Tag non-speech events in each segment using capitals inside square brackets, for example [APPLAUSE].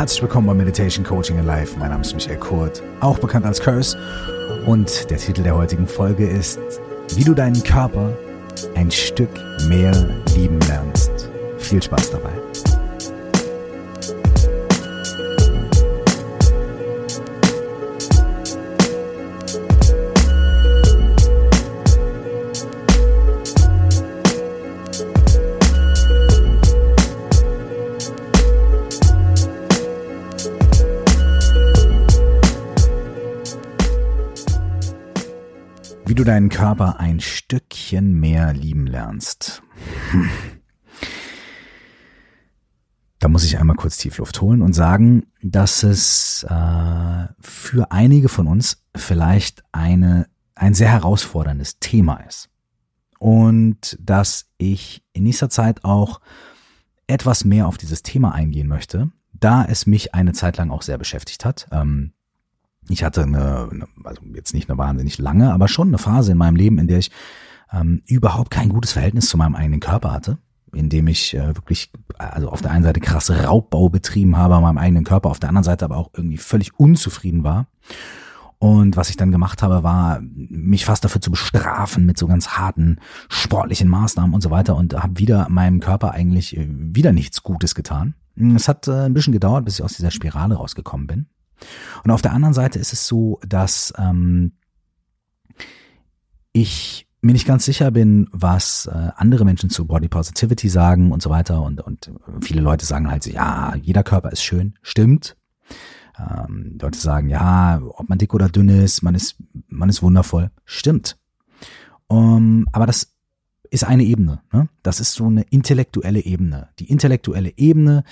Herzlich willkommen bei Meditation Coaching in Life. Mein Name ist Michael Kurt, auch bekannt als Curse. Und der Titel der heutigen Folge ist, wie du deinen Körper ein Stück mehr lieben lernst. Viel Spaß dabei. Du deinen Körper ein Stückchen mehr lieben lernst. Hm. Da muss ich einmal kurz Tiefluft holen und sagen, dass es äh, für einige von uns vielleicht eine, ein sehr herausforderndes Thema ist. Und dass ich in nächster Zeit auch etwas mehr auf dieses Thema eingehen möchte, da es mich eine Zeit lang auch sehr beschäftigt hat. Ähm, ich hatte eine, eine, also jetzt nicht eine wahnsinnig lange, aber schon eine Phase in meinem Leben, in der ich ähm, überhaupt kein gutes Verhältnis zu meinem eigenen Körper hatte, in dem ich äh, wirklich, also auf der einen Seite krasse Raubbau betrieben habe an meinem eigenen Körper, auf der anderen Seite aber auch irgendwie völlig unzufrieden war. Und was ich dann gemacht habe, war, mich fast dafür zu bestrafen mit so ganz harten sportlichen Maßnahmen und so weiter und habe wieder meinem Körper eigentlich äh, wieder nichts Gutes getan. Es hat äh, ein bisschen gedauert, bis ich aus dieser Spirale rausgekommen bin. Und auf der anderen Seite ist es so, dass ähm, ich mir nicht ganz sicher bin, was äh, andere Menschen zu Body Positivity sagen und so weiter. Und, und viele Leute sagen halt, ja, jeder Körper ist schön. Stimmt. Ähm, Leute sagen, ja, ob man dick oder dünn ist, man ist, man ist wundervoll. Stimmt. Um, aber das ist eine Ebene. Ne? Das ist so eine intellektuelle Ebene. Die intellektuelle Ebene,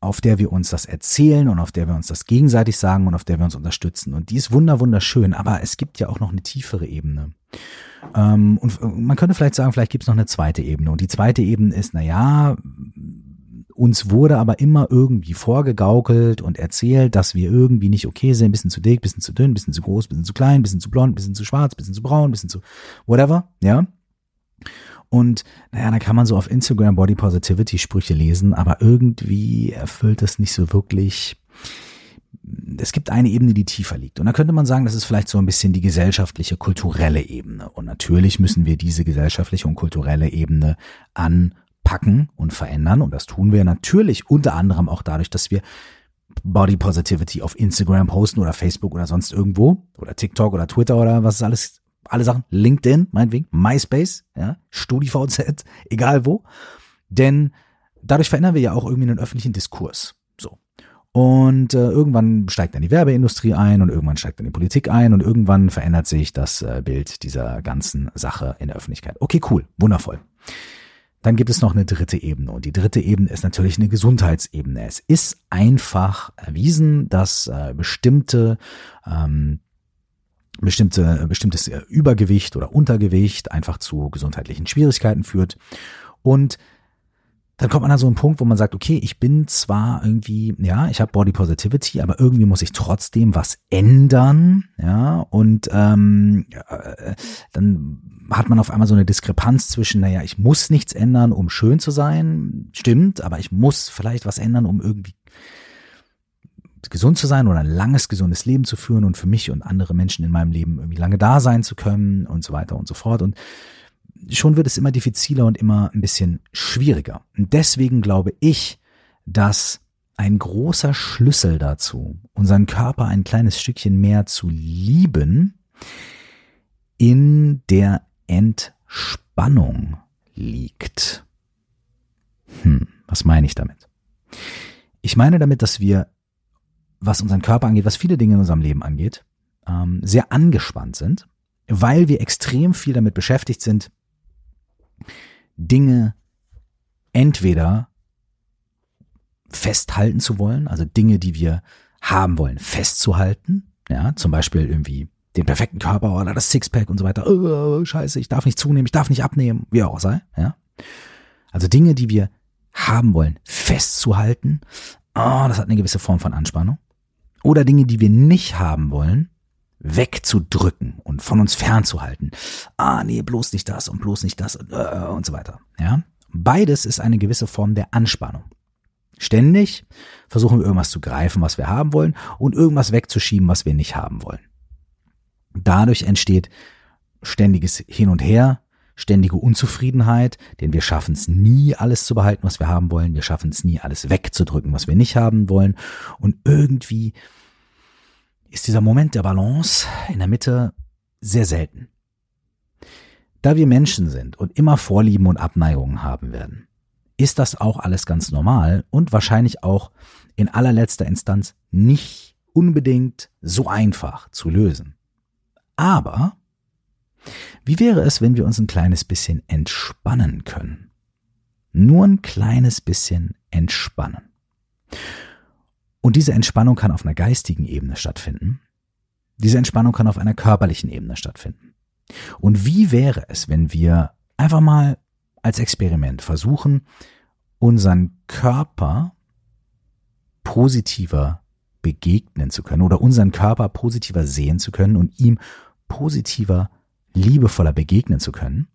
auf der wir uns das erzählen und auf der wir uns das gegenseitig sagen und auf der wir uns unterstützen. Und die ist wunder wunderschön, aber es gibt ja auch noch eine tiefere Ebene. Ähm, und man könnte vielleicht sagen, vielleicht gibt es noch eine zweite Ebene. Und die zweite Ebene ist, na ja, uns wurde aber immer irgendwie vorgegaukelt und erzählt, dass wir irgendwie nicht okay sind, bisschen zu dick, bisschen zu dünn, bisschen zu groß, bisschen zu klein, bisschen zu blond, bisschen zu schwarz, bisschen zu braun, bisschen zu whatever, ja. Und naja, da kann man so auf Instagram Body Positivity Sprüche lesen, aber irgendwie erfüllt das nicht so wirklich. Es gibt eine Ebene, die tiefer liegt. Und da könnte man sagen, das ist vielleicht so ein bisschen die gesellschaftliche, kulturelle Ebene. Und natürlich müssen wir diese gesellschaftliche und kulturelle Ebene anpacken und verändern. Und das tun wir natürlich unter anderem auch dadurch, dass wir Body Positivity auf Instagram posten oder Facebook oder sonst irgendwo oder TikTok oder Twitter oder was es alles alle Sachen, LinkedIn, meinetwegen, MySpace, ja, StudiVZ, [LAUGHS] egal wo. Denn dadurch verändern wir ja auch irgendwie einen öffentlichen Diskurs. So. Und äh, irgendwann steigt dann die Werbeindustrie ein und irgendwann steigt dann die Politik ein und irgendwann verändert sich das äh, Bild dieser ganzen Sache in der Öffentlichkeit. Okay, cool, wundervoll. Dann gibt es noch eine dritte Ebene und die dritte Ebene ist natürlich eine Gesundheitsebene. Es ist einfach erwiesen, dass äh, bestimmte ähm, bestimmte, bestimmtes Übergewicht oder Untergewicht einfach zu gesundheitlichen Schwierigkeiten führt. Und dann kommt man an so einen Punkt, wo man sagt, okay, ich bin zwar irgendwie, ja, ich habe Body Positivity, aber irgendwie muss ich trotzdem was ändern, ja, und ähm, äh, dann hat man auf einmal so eine Diskrepanz zwischen, naja, ich muss nichts ändern, um schön zu sein, stimmt, aber ich muss vielleicht was ändern, um irgendwie gesund zu sein oder ein langes, gesundes Leben zu führen und für mich und andere Menschen in meinem Leben irgendwie lange da sein zu können und so weiter und so fort. Und schon wird es immer diffiziler und immer ein bisschen schwieriger. Und deswegen glaube ich, dass ein großer Schlüssel dazu, unseren Körper ein kleines Stückchen mehr zu lieben, in der Entspannung liegt. Hm, was meine ich damit? Ich meine damit, dass wir was unseren Körper angeht, was viele Dinge in unserem Leben angeht, ähm, sehr angespannt sind, weil wir extrem viel damit beschäftigt sind, Dinge entweder festhalten zu wollen, also Dinge, die wir haben wollen, festzuhalten, ja, zum Beispiel irgendwie den perfekten Körper oder das Sixpack und so weiter. Oh, scheiße, ich darf nicht zunehmen, ich darf nicht abnehmen, wie auch sei, ja. Also Dinge, die wir haben wollen, festzuhalten. Oh, das hat eine gewisse Form von Anspannung oder Dinge, die wir nicht haben wollen, wegzudrücken und von uns fernzuhalten. Ah, nee, bloß nicht das und bloß nicht das und, äh, und so weiter. Ja, beides ist eine gewisse Form der Anspannung. Ständig versuchen wir irgendwas zu greifen, was wir haben wollen und irgendwas wegzuschieben, was wir nicht haben wollen. Dadurch entsteht ständiges Hin und Her, ständige Unzufriedenheit, denn wir schaffen es nie, alles zu behalten, was wir haben wollen. Wir schaffen es nie, alles wegzudrücken, was wir nicht haben wollen. Und irgendwie ist dieser Moment der Balance in der Mitte sehr selten. Da wir Menschen sind und immer Vorlieben und Abneigungen haben werden, ist das auch alles ganz normal und wahrscheinlich auch in allerletzter Instanz nicht unbedingt so einfach zu lösen. Aber wie wäre es, wenn wir uns ein kleines bisschen entspannen können? Nur ein kleines bisschen entspannen. Und diese Entspannung kann auf einer geistigen Ebene stattfinden. Diese Entspannung kann auf einer körperlichen Ebene stattfinden. Und wie wäre es, wenn wir einfach mal als Experiment versuchen, unseren Körper positiver begegnen zu können oder unseren Körper positiver sehen zu können und ihm positiver, liebevoller begegnen zu können,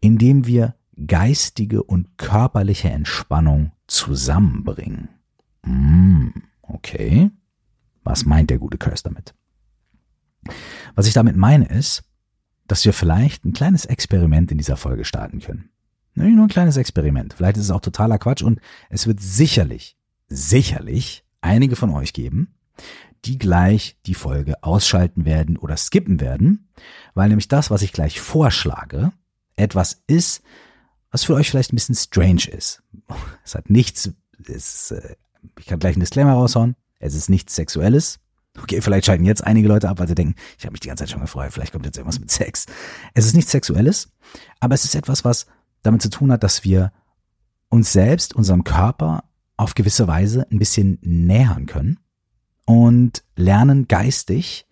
indem wir geistige und körperliche Entspannung zusammenbringen. Mm, okay. Was meint der gute Curse damit? Was ich damit meine ist, dass wir vielleicht ein kleines Experiment in dieser Folge starten können. Nur ein kleines Experiment. Vielleicht ist es auch totaler Quatsch und es wird sicherlich, sicherlich einige von euch geben, die gleich die Folge ausschalten werden oder skippen werden, weil nämlich das, was ich gleich vorschlage, etwas ist, was für euch vielleicht ein bisschen strange ist. [LAUGHS] Es hat nichts, es, äh, ich kann gleich einen Disclaimer raushauen, es ist nichts Sexuelles. Okay, vielleicht schalten jetzt einige Leute ab, weil sie denken, ich habe mich die ganze Zeit schon gefreut, vielleicht kommt jetzt irgendwas mit Sex. Es ist nichts Sexuelles, aber es ist etwas, was damit zu tun hat, dass wir uns selbst, unserem Körper auf gewisse Weise ein bisschen nähern können und lernen geistig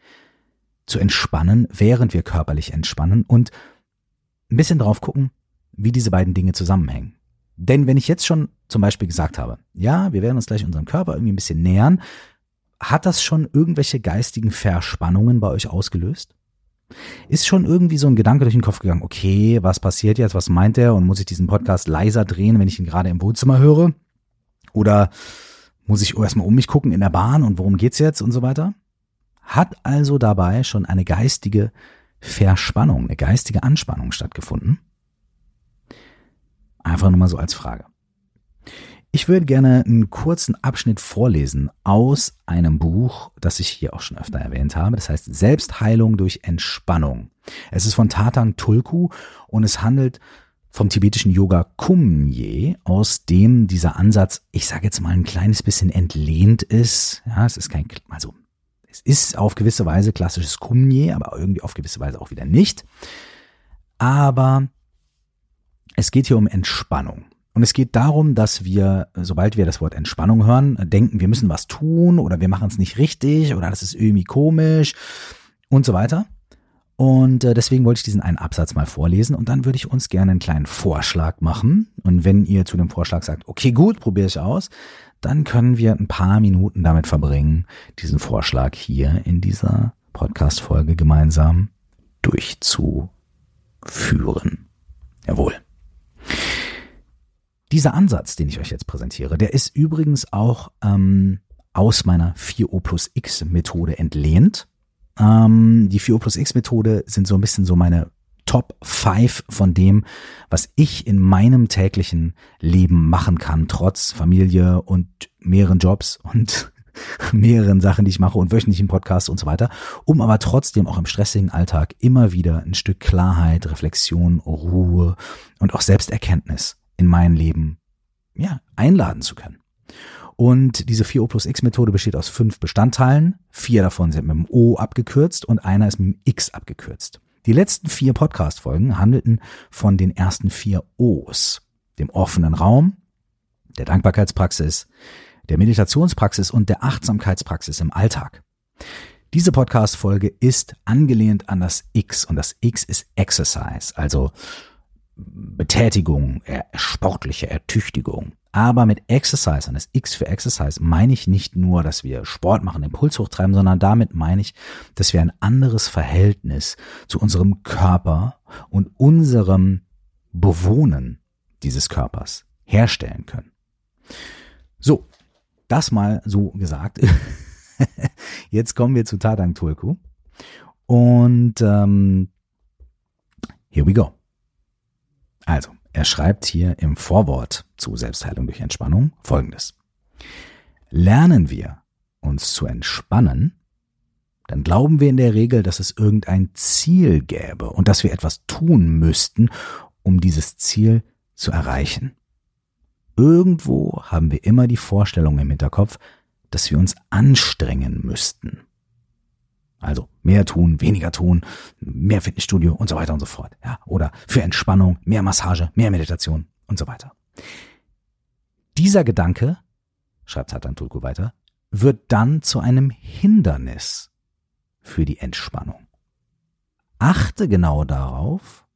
zu entspannen, während wir körperlich entspannen und ein bisschen drauf gucken, wie diese beiden Dinge zusammenhängen. Denn wenn ich jetzt schon zum Beispiel gesagt habe, ja, wir werden uns gleich unserem Körper irgendwie ein bisschen nähern, hat das schon irgendwelche geistigen Verspannungen bei euch ausgelöst? Ist schon irgendwie so ein Gedanke durch den Kopf gegangen, okay, was passiert jetzt, was meint er und muss ich diesen Podcast leiser drehen, wenn ich ihn gerade im Wohnzimmer höre? Oder muss ich erstmal um mich gucken in der Bahn und worum geht's jetzt und so weiter. Hat also dabei schon eine geistige Verspannung, eine geistige Anspannung stattgefunden? Einfach nur mal so als Frage. Ich würde gerne einen kurzen Abschnitt vorlesen aus einem Buch, das ich hier auch schon öfter erwähnt habe. Das heißt Selbstheilung durch Entspannung. Es ist von Tatang Tulku und es handelt vom tibetischen Yoga Kumye, aus dem dieser Ansatz, ich sage jetzt mal ein kleines bisschen entlehnt ist. Ja, es ist kein, also es ist auf gewisse Weise klassisches Kumye, aber irgendwie auf gewisse Weise auch wieder nicht. Aber es geht hier um Entspannung. Und es geht darum, dass wir, sobald wir das Wort Entspannung hören, denken, wir müssen was tun oder wir machen es nicht richtig oder das ist irgendwie komisch und so weiter. Und äh, deswegen wollte ich diesen einen Absatz mal vorlesen und dann würde ich uns gerne einen kleinen Vorschlag machen. Und wenn ihr zu dem Vorschlag sagt, okay, gut, probiere ich aus, dann können wir ein paar Minuten damit verbringen, diesen Vorschlag hier in dieser Podcast-Folge gemeinsam durchzuführen. Jawohl. Dieser Ansatz, den ich euch jetzt präsentiere, der ist übrigens auch ähm, aus meiner 4O plus X Methode entlehnt. Ähm, die 4O plus X Methode sind so ein bisschen so meine Top 5 von dem, was ich in meinem täglichen Leben machen kann, trotz Familie und mehreren Jobs und [LAUGHS] mehreren Sachen, die ich mache und wöchentlichen Podcasts und so weiter, um aber trotzdem auch im stressigen Alltag immer wieder ein Stück Klarheit, Reflexion, Ruhe und auch Selbsterkenntnis in mein Leben ja, einladen zu können. Und diese 4O plus X Methode besteht aus fünf Bestandteilen. Vier davon sind mit dem O abgekürzt und einer ist mit dem X abgekürzt. Die letzten vier Podcast-Folgen handelten von den ersten vier O's. Dem offenen Raum, der Dankbarkeitspraxis, der Meditationspraxis und der Achtsamkeitspraxis im Alltag. Diese Podcast-Folge ist angelehnt an das X und das X ist Exercise, also Betätigung, sportliche Ertüchtigung. Aber mit Exercise und das X für Exercise meine ich nicht nur, dass wir Sport machen, Impuls hochtreiben, sondern damit meine ich, dass wir ein anderes Verhältnis zu unserem Körper und unserem Bewohnen dieses Körpers herstellen können. So, das mal so gesagt. [LAUGHS] Jetzt kommen wir zu Tadang Tulku. Und ähm, here we go. Also, er schreibt hier im Vorwort zu Selbstheilung durch Entspannung folgendes. Lernen wir uns zu entspannen, dann glauben wir in der Regel, dass es irgendein Ziel gäbe und dass wir etwas tun müssten, um dieses Ziel zu erreichen. Irgendwo haben wir immer die Vorstellung im Hinterkopf, dass wir uns anstrengen müssten. Also mehr tun, weniger tun, mehr Fitnessstudio und so weiter und so fort. Ja, oder für Entspannung, mehr Massage, mehr Meditation und so weiter. Dieser Gedanke, schreibt Satan Tulku weiter, wird dann zu einem Hindernis für die Entspannung. Achte genau darauf,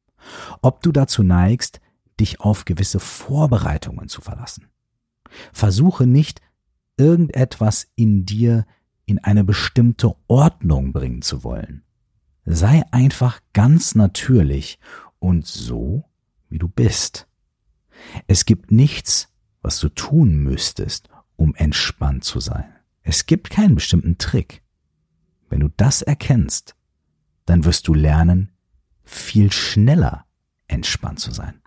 ob du dazu neigst, dich auf gewisse Vorbereitungen zu verlassen. Versuche nicht, irgendetwas in dir in eine bestimmte Ordnung bringen zu wollen. Sei einfach ganz natürlich und so, wie du bist. Es gibt nichts, was du tun müsstest, um entspannt zu sein. Es gibt keinen bestimmten Trick. Wenn du das erkennst, dann wirst du lernen, viel schneller entspannt zu sein.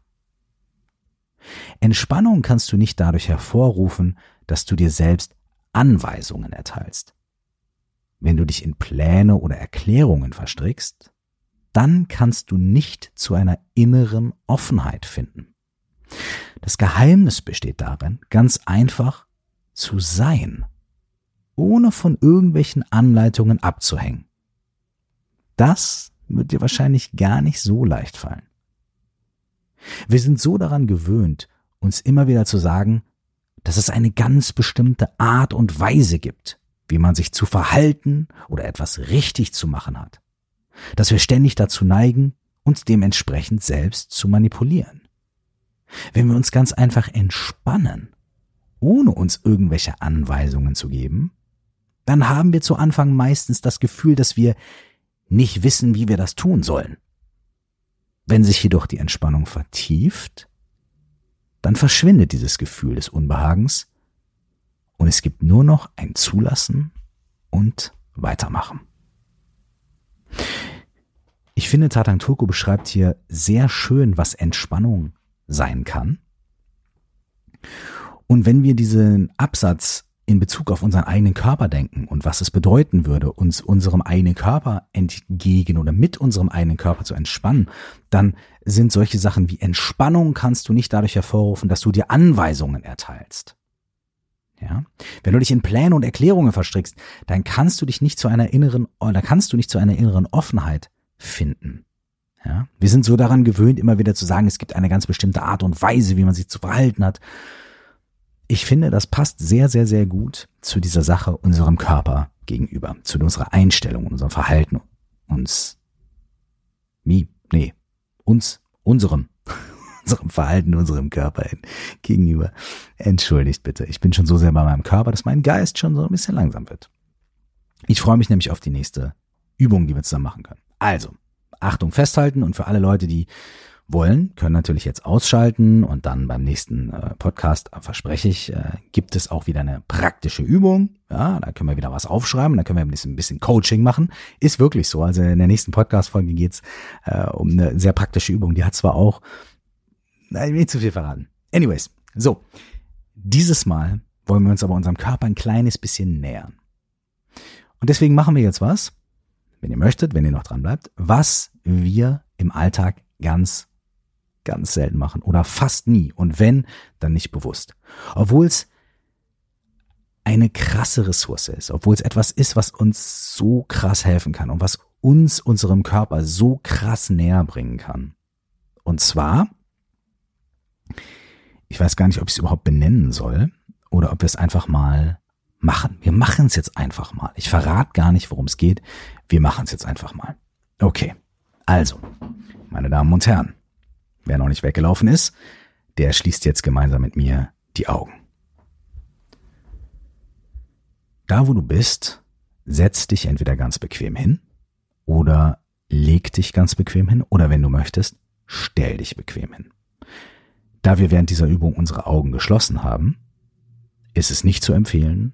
Entspannung kannst du nicht dadurch hervorrufen, dass du dir selbst Anweisungen erteilst. Wenn du dich in Pläne oder Erklärungen verstrickst, dann kannst du nicht zu einer inneren Offenheit finden. Das Geheimnis besteht darin, ganz einfach zu sein, ohne von irgendwelchen Anleitungen abzuhängen. Das wird dir wahrscheinlich gar nicht so leicht fallen. Wir sind so daran gewöhnt, uns immer wieder zu sagen, dass es eine ganz bestimmte Art und Weise gibt, wie man sich zu verhalten oder etwas richtig zu machen hat. Dass wir ständig dazu neigen, uns dementsprechend selbst zu manipulieren. Wenn wir uns ganz einfach entspannen, ohne uns irgendwelche Anweisungen zu geben, dann haben wir zu Anfang meistens das Gefühl, dass wir nicht wissen, wie wir das tun sollen. Wenn sich jedoch die Entspannung vertieft, dann verschwindet dieses Gefühl des Unbehagens und es gibt nur noch ein Zulassen und Weitermachen. Ich finde, Tatang Turko beschreibt hier sehr schön, was Entspannung sein kann. Und wenn wir diesen Absatz in Bezug auf unseren eigenen Körper denken und was es bedeuten würde, uns unserem eigenen Körper entgegen oder mit unserem eigenen Körper zu entspannen, dann sind solche Sachen wie Entspannung kannst du nicht dadurch hervorrufen, dass du dir Anweisungen erteilst. Ja? Wenn du dich in Pläne und Erklärungen verstrickst, dann kannst du dich nicht zu einer inneren, oder kannst du nicht zu einer inneren Offenheit finden. Ja? Wir sind so daran gewöhnt, immer wieder zu sagen, es gibt eine ganz bestimmte Art und Weise, wie man sich zu verhalten hat ich finde, das passt sehr, sehr, sehr gut zu dieser Sache unserem Körper gegenüber, zu unserer Einstellung, unserem Verhalten, uns, wie, nee, uns, unserem, unserem Verhalten, unserem Körper gegenüber. Entschuldigt bitte, ich bin schon so sehr bei meinem Körper, dass mein Geist schon so ein bisschen langsam wird. Ich freue mich nämlich auf die nächste Übung, die wir zusammen machen können. Also, Achtung festhalten und für alle Leute, die wollen, können natürlich jetzt ausschalten und dann beim nächsten äh, Podcast, verspreche ich, äh, gibt es auch wieder eine praktische Übung. Ja, da können wir wieder was aufschreiben, da können wir ein bisschen, ein bisschen Coaching machen. Ist wirklich so. Also in der nächsten Podcast-Folge geht's äh, um eine sehr praktische Übung. Die hat zwar auch, nein, nicht zu viel verraten. Anyways, so. Dieses Mal wollen wir uns aber unserem Körper ein kleines bisschen nähern. Und deswegen machen wir jetzt was, wenn ihr möchtet, wenn ihr noch dran bleibt, was wir im Alltag ganz ganz selten machen oder fast nie und wenn, dann nicht bewusst. Obwohl es eine krasse Ressource ist, obwohl es etwas ist, was uns so krass helfen kann und was uns unserem Körper so krass näher bringen kann. Und zwar, ich weiß gar nicht, ob ich es überhaupt benennen soll oder ob wir es einfach mal machen. Wir machen es jetzt einfach mal. Ich verrate gar nicht, worum es geht. Wir machen es jetzt einfach mal. Okay, also, meine Damen und Herren, Wer noch nicht weggelaufen ist, der schließt jetzt gemeinsam mit mir die Augen. Da, wo du bist, setz dich entweder ganz bequem hin oder leg dich ganz bequem hin oder wenn du möchtest, stell dich bequem hin. Da wir während dieser Übung unsere Augen geschlossen haben, ist es nicht zu empfehlen,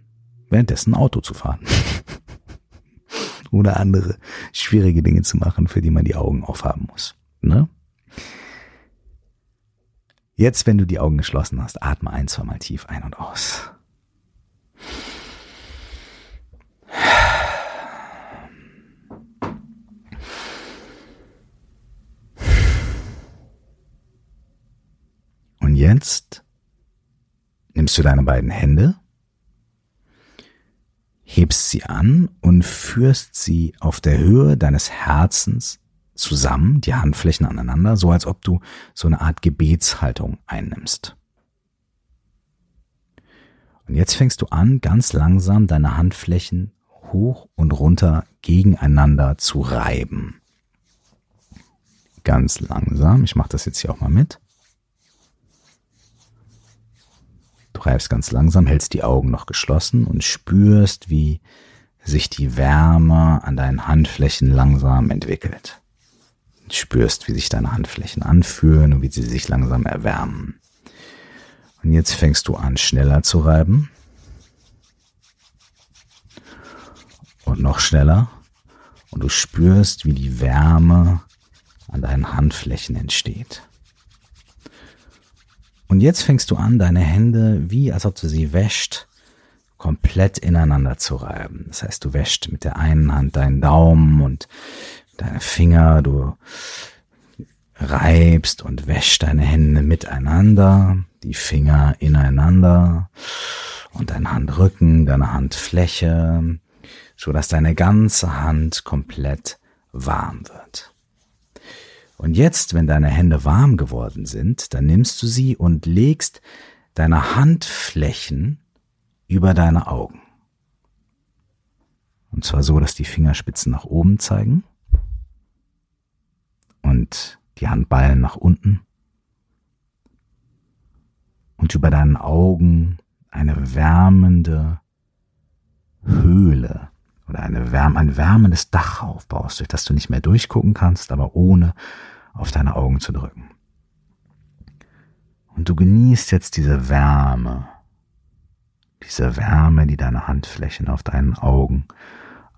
währenddessen Auto zu fahren. [LAUGHS] Oder andere schwierige Dinge zu machen, für die man die Augen aufhaben muss. Ne? Jetzt, wenn du die Augen geschlossen hast, atme ein, zwei Mal tief ein und aus. Jetzt nimmst du deine beiden Hände, hebst sie an und führst sie auf der Höhe deines Herzens zusammen, die Handflächen aneinander, so als ob du so eine Art Gebetshaltung einnimmst. Und jetzt fängst du an, ganz langsam deine Handflächen hoch und runter gegeneinander zu reiben. Ganz langsam. Ich mache das jetzt hier auch mal mit. Du reibst ganz langsam, hältst die Augen noch geschlossen und spürst, wie sich die Wärme an deinen Handflächen langsam entwickelt. Du spürst, wie sich deine Handflächen anfühlen und wie sie sich langsam erwärmen. Und jetzt fängst du an, schneller zu reiben. Und noch schneller. Und du spürst, wie die Wärme an deinen Handflächen entsteht. Und jetzt fängst du an, deine Hände, wie als ob du sie wäscht, komplett ineinander zu reiben. Das heißt, du wäscht mit der einen Hand deinen Daumen und deine Finger, du reibst und wäscht deine Hände miteinander, die Finger ineinander und dein Handrücken, deine Handfläche, so dass deine ganze Hand komplett warm wird. Und jetzt, wenn deine Hände warm geworden sind, dann nimmst du sie und legst deine Handflächen über deine Augen. Und zwar so, dass die Fingerspitzen nach oben zeigen und die Handballen nach unten. Und über deinen Augen eine wärmende Höhle oder eine Wärme, ein wärmendes Dach aufbaust, durch das du nicht mehr durchgucken kannst, aber ohne auf deine Augen zu drücken. Und du genießt jetzt diese Wärme, diese Wärme, die deine Handflächen auf deinen Augen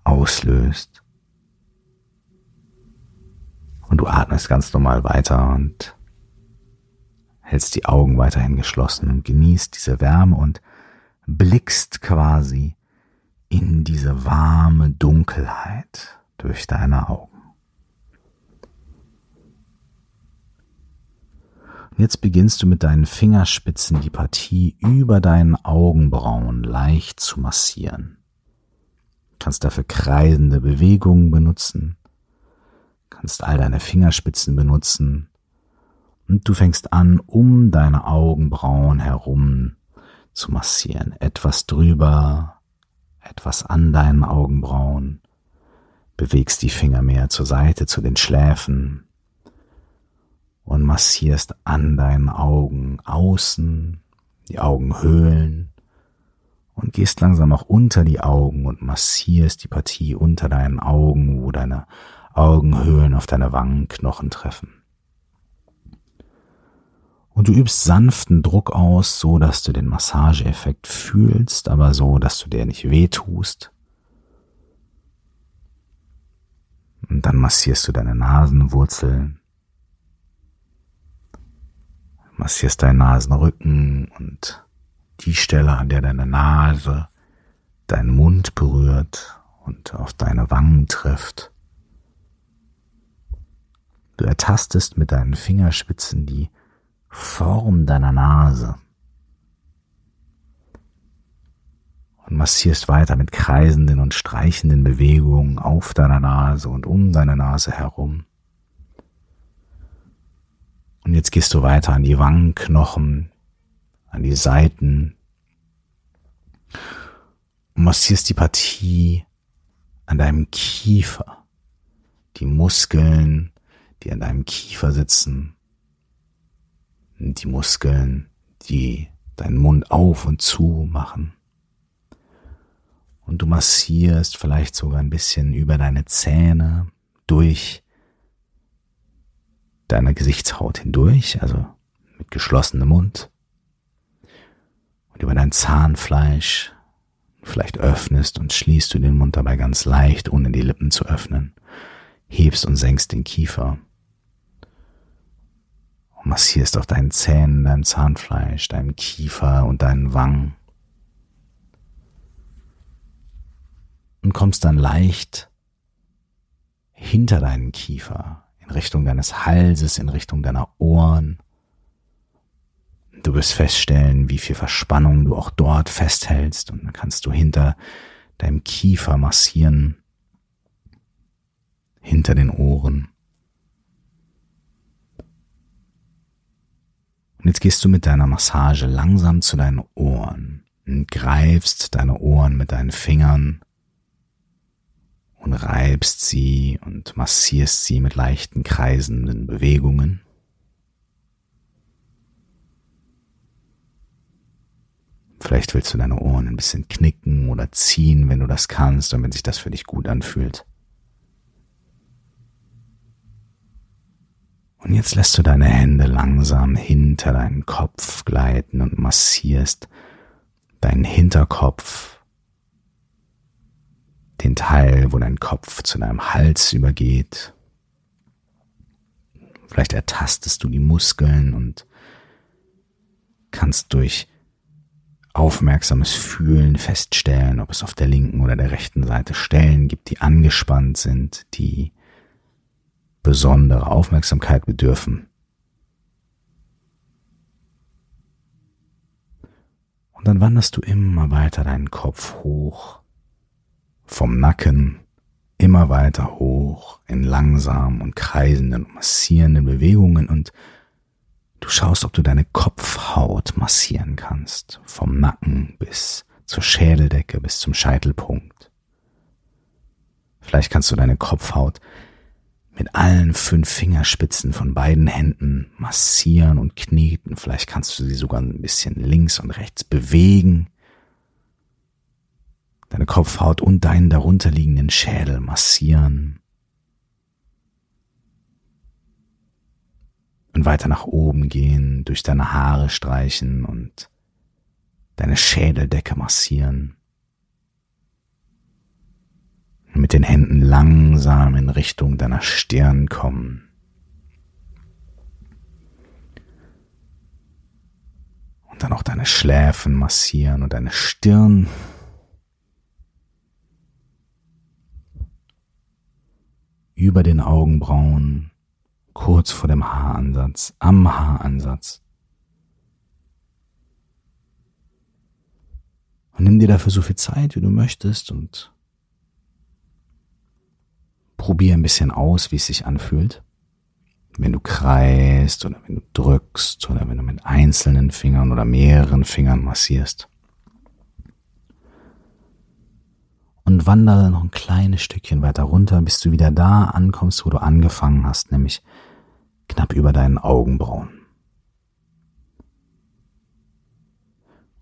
auslöst. Und du atmest ganz normal weiter und hältst die Augen weiterhin geschlossen und genießt diese Wärme und blickst quasi in diese warme Dunkelheit durch deine Augen. Jetzt beginnst du mit deinen Fingerspitzen die Partie über deinen Augenbrauen leicht zu massieren. Du kannst dafür kreisende Bewegungen benutzen, kannst all deine Fingerspitzen benutzen und du fängst an, um deine Augenbrauen herum zu massieren. Etwas drüber, etwas an deinen Augenbrauen, bewegst die Finger mehr zur Seite zu den Schläfen und massierst an deinen Augen außen, die Augenhöhlen und gehst langsam auch unter die Augen und massierst die Partie unter deinen Augen, wo deine Augenhöhlen auf deine Wangenknochen treffen. Und du übst sanften Druck aus, so dass du den Massageeffekt fühlst, aber so, dass du dir nicht wehtust. Und dann massierst du deine Nasenwurzeln, massierst deinen Nasenrücken und die Stelle, an der deine Nase deinen Mund berührt und auf deine Wangen trifft. Du ertastest mit deinen Fingerspitzen die Form deiner Nase und massierst weiter mit kreisenden und streichenden Bewegungen auf deiner Nase und um deine Nase herum. Und jetzt gehst du weiter an die Wangenknochen, an die Seiten. Und massierst die Partie an deinem Kiefer, die Muskeln, die an deinem Kiefer sitzen. Die Muskeln, die deinen Mund auf und zu machen. Und du massierst vielleicht sogar ein bisschen über deine Zähne durch deine Gesichtshaut hindurch, also mit geschlossenem Mund. Und über dein Zahnfleisch. Vielleicht öffnest und schließt du den Mund dabei ganz leicht, ohne die Lippen zu öffnen. Hebst und senkst den Kiefer. Und massierst auf deinen Zähnen, deinem Zahnfleisch, deinem Kiefer und deinen Wangen. Und kommst dann leicht hinter deinen Kiefer, in Richtung deines Halses, in Richtung deiner Ohren. Du wirst feststellen, wie viel Verspannung du auch dort festhältst und dann kannst du hinter deinem Kiefer massieren, hinter den Ohren. Und jetzt gehst du mit deiner Massage langsam zu deinen Ohren und greifst deine Ohren mit deinen Fingern und reibst sie und massierst sie mit leichten kreisenden Bewegungen. Vielleicht willst du deine Ohren ein bisschen knicken oder ziehen, wenn du das kannst und wenn sich das für dich gut anfühlt. Und jetzt lässt du deine Hände langsam hinter deinen Kopf gleiten und massierst deinen Hinterkopf den Teil, wo dein Kopf zu deinem Hals übergeht. Vielleicht ertastest du die Muskeln und kannst durch aufmerksames Fühlen feststellen, ob es auf der linken oder der rechten Seite Stellen gibt, die angespannt sind, die besondere Aufmerksamkeit bedürfen. Und dann wanderst du immer weiter deinen Kopf hoch vom Nacken immer weiter hoch in langsamen und kreisenden und massierenden Bewegungen und du schaust, ob du deine Kopfhaut massieren kannst, vom Nacken bis zur Schädeldecke bis zum Scheitelpunkt. Vielleicht kannst du deine Kopfhaut mit allen fünf Fingerspitzen von beiden Händen massieren und kneten. Vielleicht kannst du sie sogar ein bisschen links und rechts bewegen deine Kopfhaut und deinen darunterliegenden Schädel massieren. Und weiter nach oben gehen, durch deine Haare streichen und deine Schädeldecke massieren. Und mit den Händen langsam in Richtung deiner Stirn kommen. Und dann auch deine Schläfen massieren und deine Stirn über den Augenbrauen, kurz vor dem Haaransatz, am Haaransatz. Und nimm dir dafür so viel Zeit, wie du möchtest und probier ein bisschen aus, wie es sich anfühlt. Wenn du kreist oder wenn du drückst oder wenn du mit einzelnen Fingern oder mehreren Fingern massierst. Und wandere noch ein kleines Stückchen weiter runter, bis du wieder da ankommst, wo du angefangen hast, nämlich knapp über deinen Augenbrauen.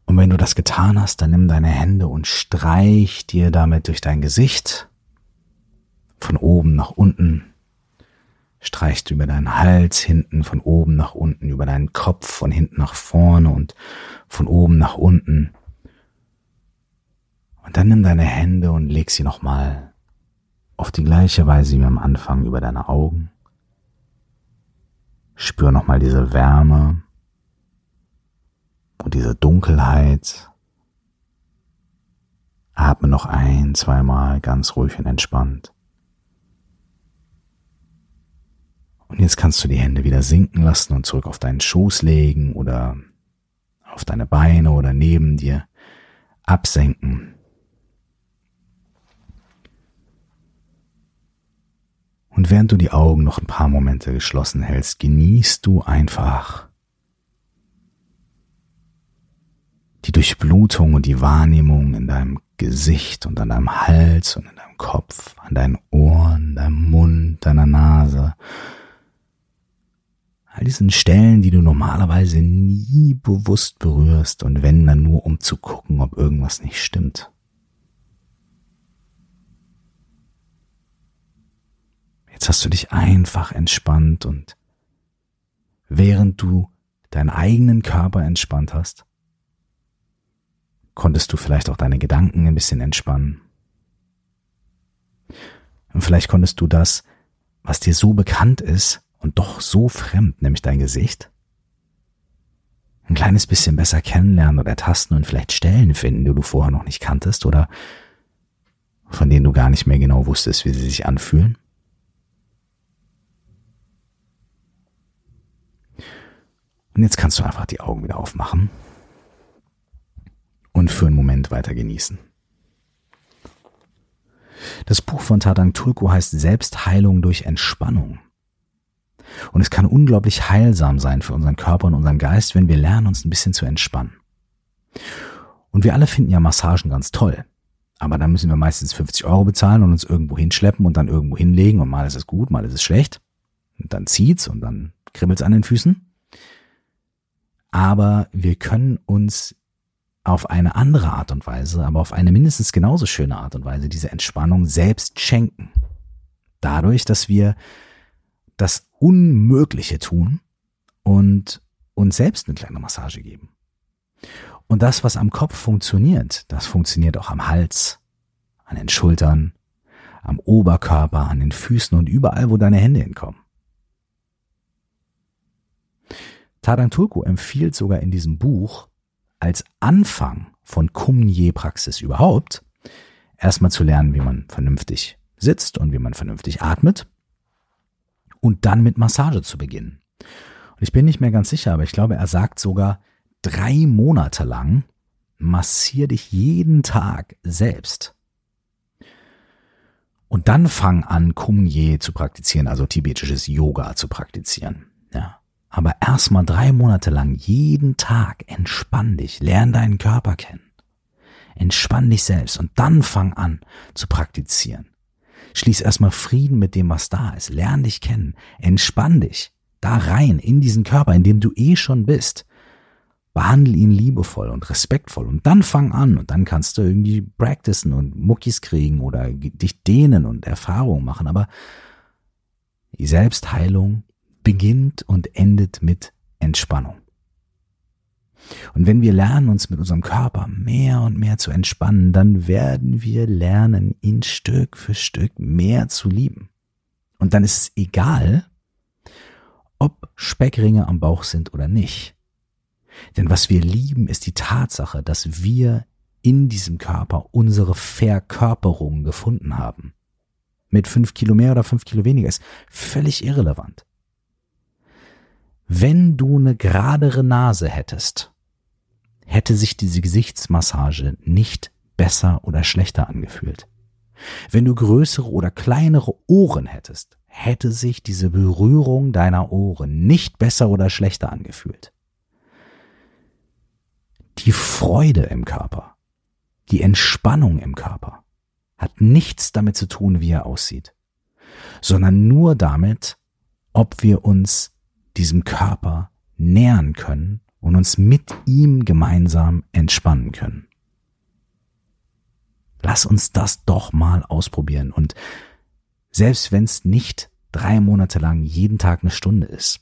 Und wenn du das getan hast, dann nimm deine Hände und streich dir damit durch dein Gesicht von oben nach unten. Streichst über deinen Hals hinten, von oben nach unten, über deinen Kopf von hinten nach vorne und von oben nach unten. Und dann nimm deine Hände und leg sie nochmal auf die gleiche Weise wie am Anfang über deine Augen. Spür nochmal diese Wärme und diese Dunkelheit. Atme noch ein, zweimal ganz ruhig und entspannt. Und jetzt kannst du die Hände wieder sinken lassen und zurück auf deinen Schoß legen oder auf deine Beine oder neben dir absenken. Und während du die Augen noch ein paar Momente geschlossen hältst, genießt du einfach die Durchblutung und die Wahrnehmung in deinem Gesicht und an deinem Hals und in deinem Kopf, an deinen Ohren, deinem Mund, deiner Nase. All diesen Stellen, die du normalerweise nie bewusst berührst und wenn dann nur um zu gucken, ob irgendwas nicht stimmt. Jetzt hast du dich einfach entspannt und während du deinen eigenen Körper entspannt hast, konntest du vielleicht auch deine Gedanken ein bisschen entspannen. Und vielleicht konntest du das, was dir so bekannt ist und doch so fremd, nämlich dein Gesicht, ein kleines bisschen besser kennenlernen oder tasten und vielleicht Stellen finden, die du vorher noch nicht kanntest oder von denen du gar nicht mehr genau wusstest, wie sie sich anfühlen. Und jetzt kannst du einfach die Augen wieder aufmachen und für einen Moment weiter genießen. Das Buch von Tadang Tulku heißt Selbstheilung durch Entspannung. Und es kann unglaublich heilsam sein für unseren Körper und unseren Geist, wenn wir lernen, uns ein bisschen zu entspannen. Und wir alle finden ja Massagen ganz toll. Aber dann müssen wir meistens 50 Euro bezahlen und uns irgendwo hinschleppen und dann irgendwo hinlegen und mal ist es gut, mal ist es schlecht. Und dann zieht's und dann kribbelt's an den Füßen. Aber wir können uns auf eine andere Art und Weise, aber auf eine mindestens genauso schöne Art und Weise diese Entspannung selbst schenken. Dadurch, dass wir das Unmögliche tun und uns selbst eine kleine Massage geben. Und das, was am Kopf funktioniert, das funktioniert auch am Hals, an den Schultern, am Oberkörper, an den Füßen und überall, wo deine Hände hinkommen. Tadang Tulku empfiehlt sogar in diesem Buch als Anfang von Kumye-Praxis überhaupt, erstmal zu lernen, wie man vernünftig sitzt und wie man vernünftig atmet und dann mit Massage zu beginnen. Und ich bin nicht mehr ganz sicher, aber ich glaube, er sagt sogar, drei Monate lang massier dich jeden Tag selbst. Und dann fang an, Kumye zu praktizieren, also tibetisches Yoga zu praktizieren. Ja. Aber erstmal drei Monate lang jeden Tag entspann dich, lern deinen Körper kennen. Entspann dich selbst und dann fang an zu praktizieren. Schließ erstmal Frieden mit dem, was da ist. Lern dich kennen. Entspann dich da rein in diesen Körper, in dem du eh schon bist. Behandle ihn liebevoll und respektvoll und dann fang an und dann kannst du irgendwie practicen und Muckis kriegen oder dich dehnen und Erfahrungen machen. Aber die Selbstheilung beginnt und endet mit Entspannung. Und wenn wir lernen, uns mit unserem Körper mehr und mehr zu entspannen, dann werden wir lernen, ihn Stück für Stück mehr zu lieben. Und dann ist es egal, ob Speckringe am Bauch sind oder nicht. Denn was wir lieben, ist die Tatsache, dass wir in diesem Körper unsere Verkörperung gefunden haben. Mit fünf Kilo mehr oder fünf Kilo weniger ist völlig irrelevant. Wenn du eine geradere Nase hättest, hätte sich diese Gesichtsmassage nicht besser oder schlechter angefühlt. Wenn du größere oder kleinere Ohren hättest, hätte sich diese Berührung deiner Ohren nicht besser oder schlechter angefühlt. Die Freude im Körper, die Entspannung im Körper hat nichts damit zu tun, wie er aussieht, sondern nur damit, ob wir uns diesem Körper nähern können und uns mit ihm gemeinsam entspannen können. Lass uns das doch mal ausprobieren und selbst wenn es nicht drei Monate lang jeden Tag eine Stunde ist,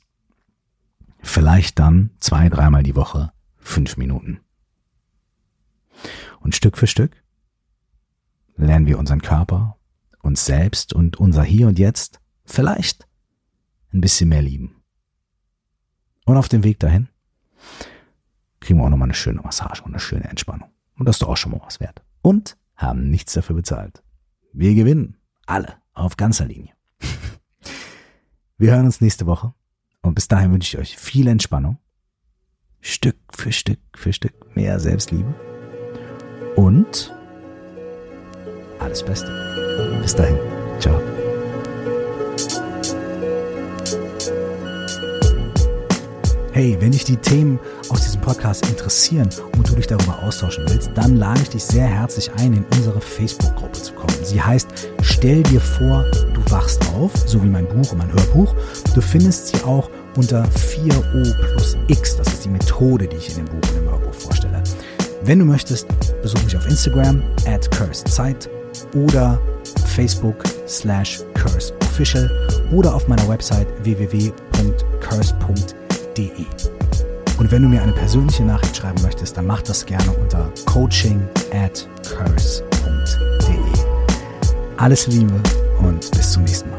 vielleicht dann zwei, dreimal die Woche fünf Minuten. Und Stück für Stück lernen wir unseren Körper, uns selbst und unser Hier und Jetzt vielleicht ein bisschen mehr lieben. Und auf dem Weg dahin kriegen wir auch nochmal eine schöne Massage und eine schöne Entspannung. Und das ist doch auch schon mal was wert. Und haben nichts dafür bezahlt. Wir gewinnen. Alle. Auf ganzer Linie. [LAUGHS] Wir hören uns nächste Woche. Und bis dahin wünsche ich euch viel Entspannung. Stück für Stück für Stück mehr Selbstliebe. Und alles Beste. Bis dahin. Ciao. Hey, wenn dich die Themen aus diesem Podcast interessieren und du dich darüber austauschen willst, dann lade ich dich sehr herzlich ein, in unsere Facebook-Gruppe zu kommen. Sie heißt Stell dir vor, du wachst auf, so wie mein Buch und mein Hörbuch. Du findest sie auch unter 4O plus X. Das ist die Methode, die ich in dem Buch und im Hörbuch vorstelle. Wenn du möchtest, besuch mich auf Instagram at cursedzeit oder Facebook slash curseofficial oder auf meiner Website www.curse.de www.ccc.de. Und wenn du mir eine persönliche Nachricht schreiben möchtest, dann mach das gerne unter coaching curse.de. Alles Liebe und bis zum nächsten Mal.